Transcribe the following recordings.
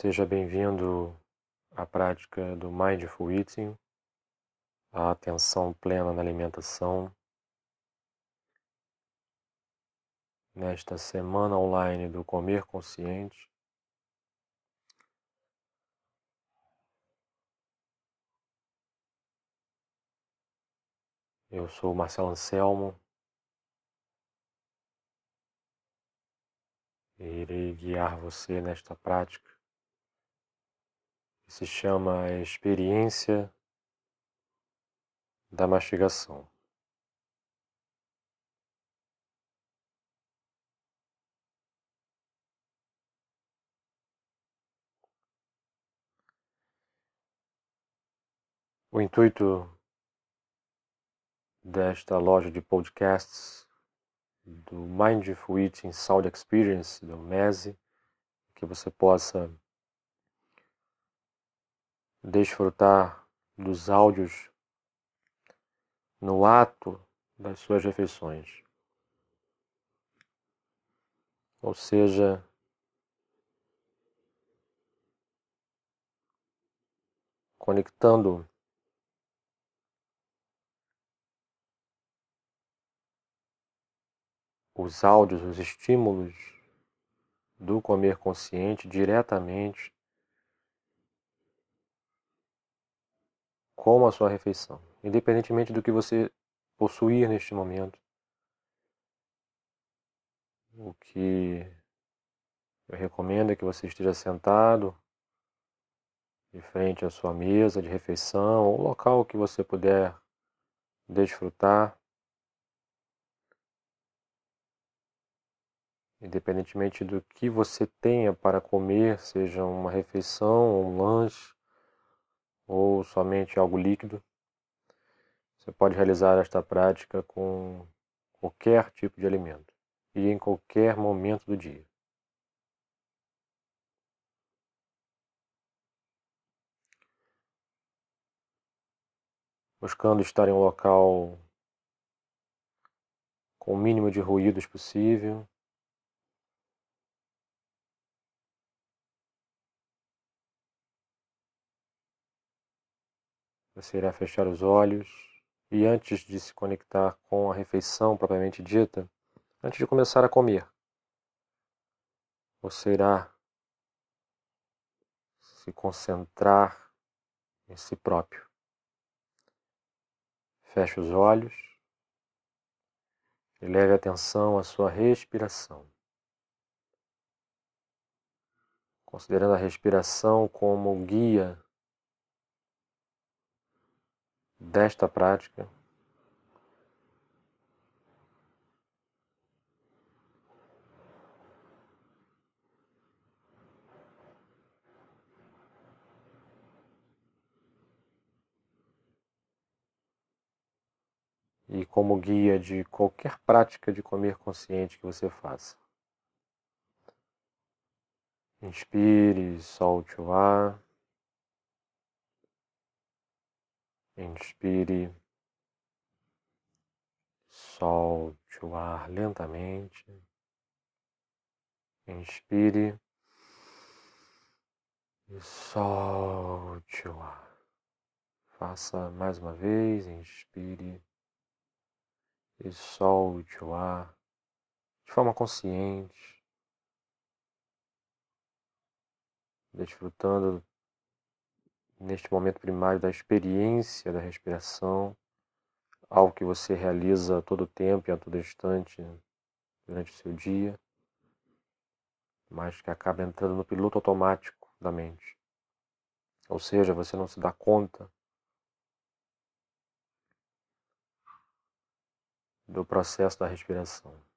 Seja bem-vindo à prática do Mindful Eating, a atenção plena na alimentação. Nesta semana online do Comer Consciente, eu sou Marcelo Anselmo irei guiar você nesta prática se chama experiência da mastigação. O intuito desta loja de podcasts do Mindful Eating Sound Experience, do MESE, que você possa desfrutar dos áudios no ato das suas refeições. Ou seja, conectando os áudios, os estímulos do comer consciente diretamente com a sua refeição, independentemente do que você possuir neste momento. O que eu recomendo é que você esteja sentado de frente à sua mesa de refeição ou local que você puder desfrutar. Independentemente do que você tenha para comer, seja uma refeição ou um lanche, ou somente algo líquido. Você pode realizar esta prática com qualquer tipo de alimento e em qualquer momento do dia. Buscando estar em um local com o mínimo de ruídos possível. Você irá fechar os olhos e antes de se conectar com a refeição propriamente dita, antes de começar a comer, você irá se concentrar em si próprio. Feche os olhos e leve atenção à sua respiração. Considerando a respiração como guia desta prática. E como guia de qualquer prática de comer consciente que você faça. Inspire, solte o ar. Inspire, solte o ar lentamente. Inspire. E solte o ar. Faça mais uma vez, inspire. E solte o ar de forma consciente, desfrutando neste momento primário da experiência da respiração, algo que você realiza a todo tempo e a todo instante durante o seu dia, mas que acaba entrando no piloto automático da mente. Ou seja, você não se dá conta do processo da respiração.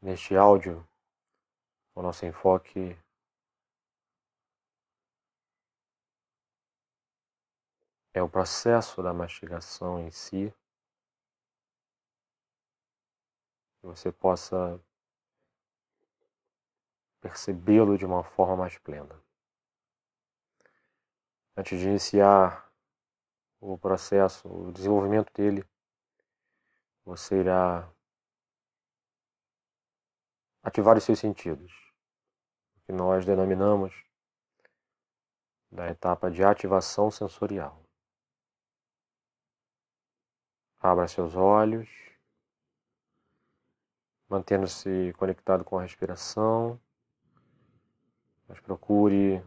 Neste áudio, o nosso enfoque é o processo da mastigação em si. Que você possa percebê-lo de uma forma mais plena. Antes de iniciar o processo, o desenvolvimento dele, você irá ativar os seus sentidos, o que nós denominamos da etapa de ativação sensorial. Abra seus olhos, mantendo-se conectado com a respiração, mas procure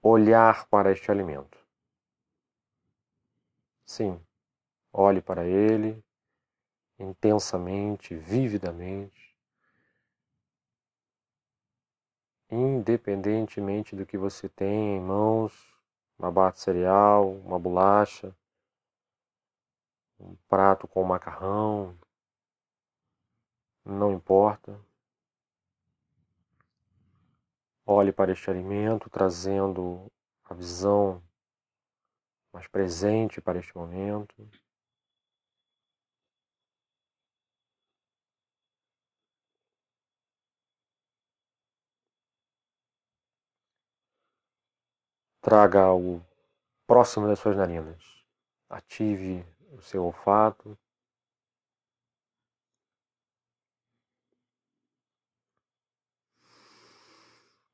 olhar para este alimento. Sim, olhe para ele intensamente, vividamente, independentemente do que você tem em mãos, uma barra de cereal, uma bolacha, um prato com macarrão, não importa. Olhe para este alimento, trazendo a visão mais presente para este momento. Traga ao próximo das suas narinas. Ative o seu olfato.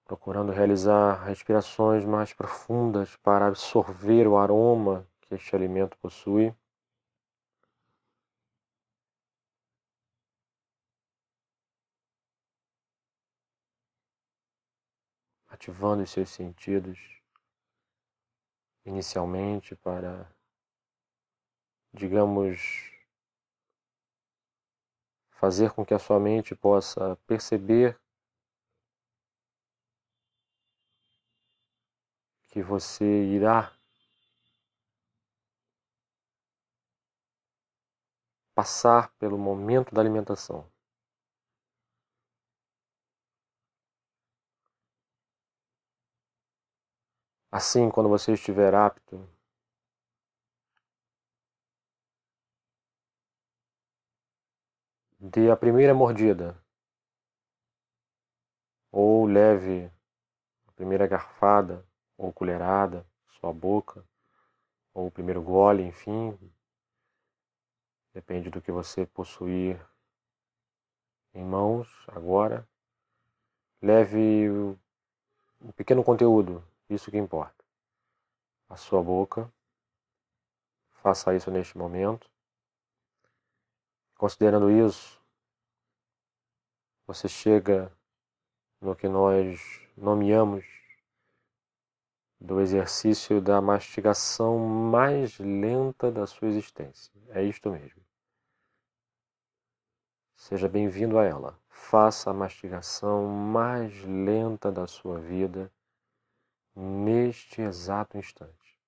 Procurando realizar respirações mais profundas para absorver o aroma que este alimento possui. Ativando os seus sentidos inicialmente para digamos, fazer com que a sua mente possa perceber que você irá passar pelo momento da alimentação. Assim, quando você estiver apto. Dê a primeira mordida. Ou leve a primeira garfada ou colherada, sua boca, ou o primeiro gole, enfim, depende do que você possuir em mãos agora. Leve um pequeno conteúdo, isso que importa, a sua boca. Faça isso neste momento. Considerando isso, você chega no que nós nomeamos do exercício da mastigação mais lenta da sua existência. É isto mesmo. Seja bem-vindo a ela. Faça a mastigação mais lenta da sua vida neste exato instante.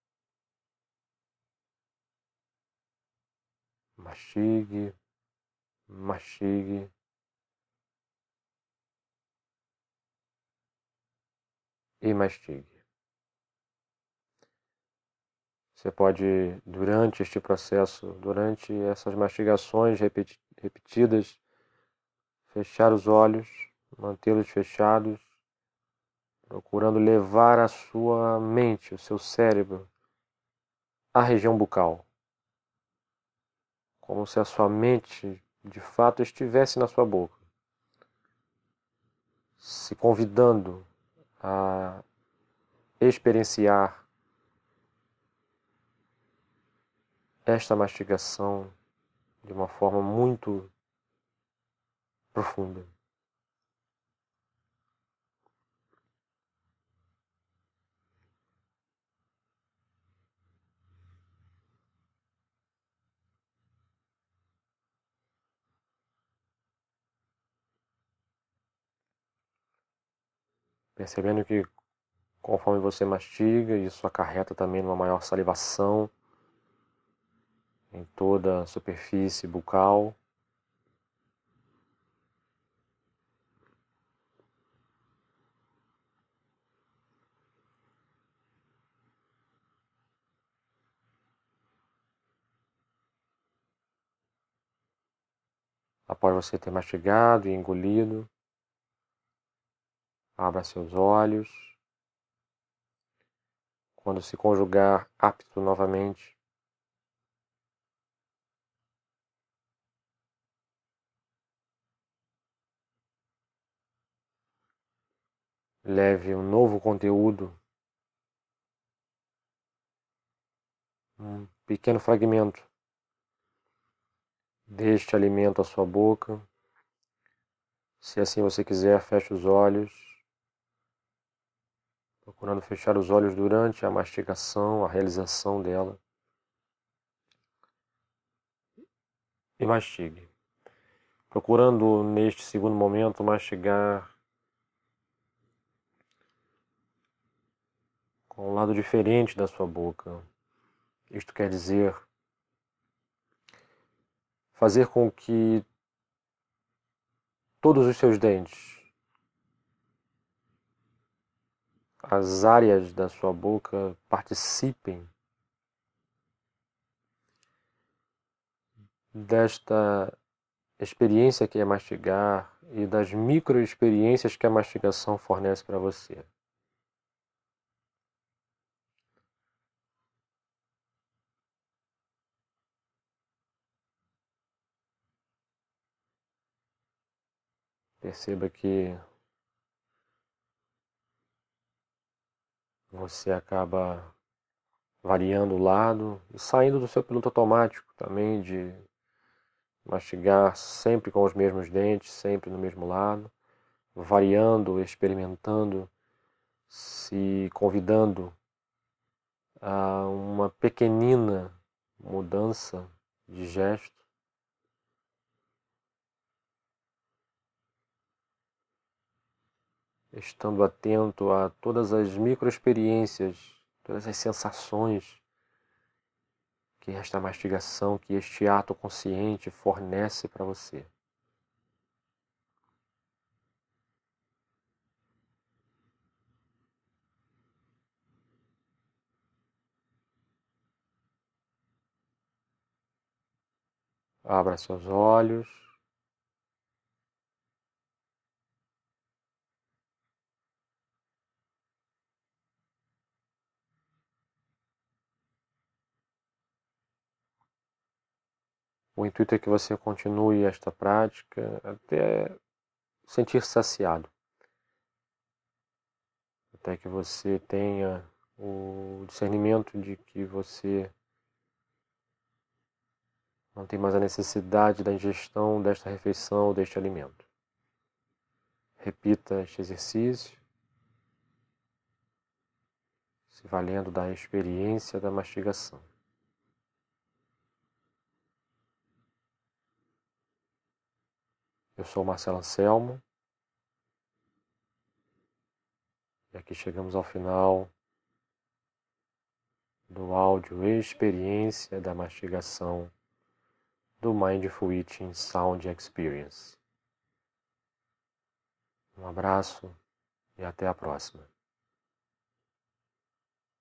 Mastigue, mastigue. E mastigue. Você pode, durante este processo, durante essas mastigações repetidas, fechar os olhos, mantê-los fechados, procurando levar a sua mente, o seu cérebro, à região bucal como se a sua mente de fato estivesse na sua boca, se convidando a experienciar esta mastigação de uma forma muito profunda. Percebendo que conforme você mastiga, isso acarreta também uma maior salivação em toda a superfície bucal. Após você ter mastigado e engolido, Abra seus olhos. Quando se conjugar apto novamente, leve um novo conteúdo, um pequeno fragmento deste alimento à sua boca. Se assim você quiser, feche os olhos procurando fechar os olhos durante a mastigação, a realização dela. E mastigue. Procurando neste segundo momento mastigar com um lado diferente da sua boca. Isto quer dizer fazer com que todos os seus dentes as áreas da sua boca participem desta experiência que é mastigar e das micro experiências que a mastigação fornece para você. Perceba que você acaba variando o lado e saindo do seu piloto automático também de mastigar sempre com os mesmos dentes, sempre no mesmo lado, variando, experimentando, se convidando a uma pequenina mudança de gesto estando atento a todas as microexperiências, todas as sensações que esta mastigação, que este ato consciente fornece para você. Abra seus olhos. O intuito é que você continue esta prática até sentir saciado. Até que você tenha o discernimento de que você não tem mais a necessidade da ingestão desta refeição ou deste alimento. Repita este exercício, se valendo da experiência da mastigação. Eu sou Marcelo Anselmo. E aqui chegamos ao final do áudio Experiência da Mastigação do Mindful Eating Sound Experience. Um abraço e até a próxima.